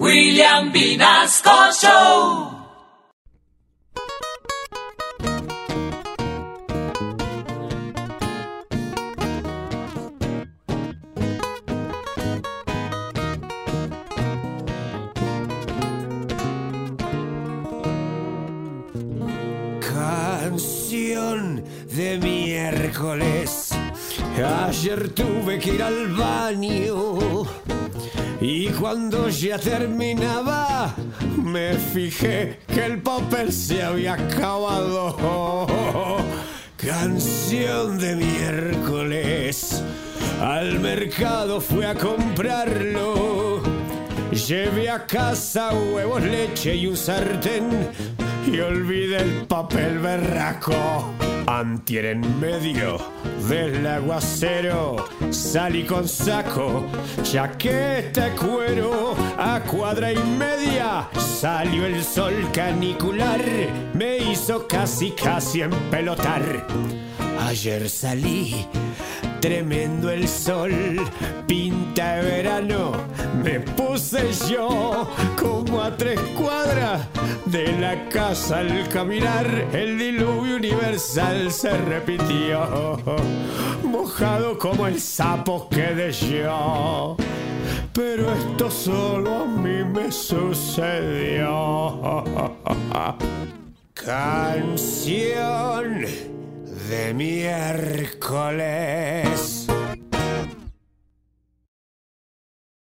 William Vinasco Show. Canción de miércoles. Ayer tuve que ir al baño y cuando ya terminaba me fijé que el papel se había acabado. Canción de miércoles. Al mercado fui a comprarlo. Llevé a casa huevos, leche y un sartén y olvidé el papel berraco. Antier en medio del aguacero salí con saco, chaqueta cuero, a cuadra y media salió el sol canicular, me hizo casi casi empelotar. Ayer salí Tremendo el sol, pinta de verano, me puse yo como a tres cuadras de la casa al caminar, el diluvio universal se repitió, mojado como el sapo quedé yo. Pero esto solo a mí me sucedió. Canción de miércoles.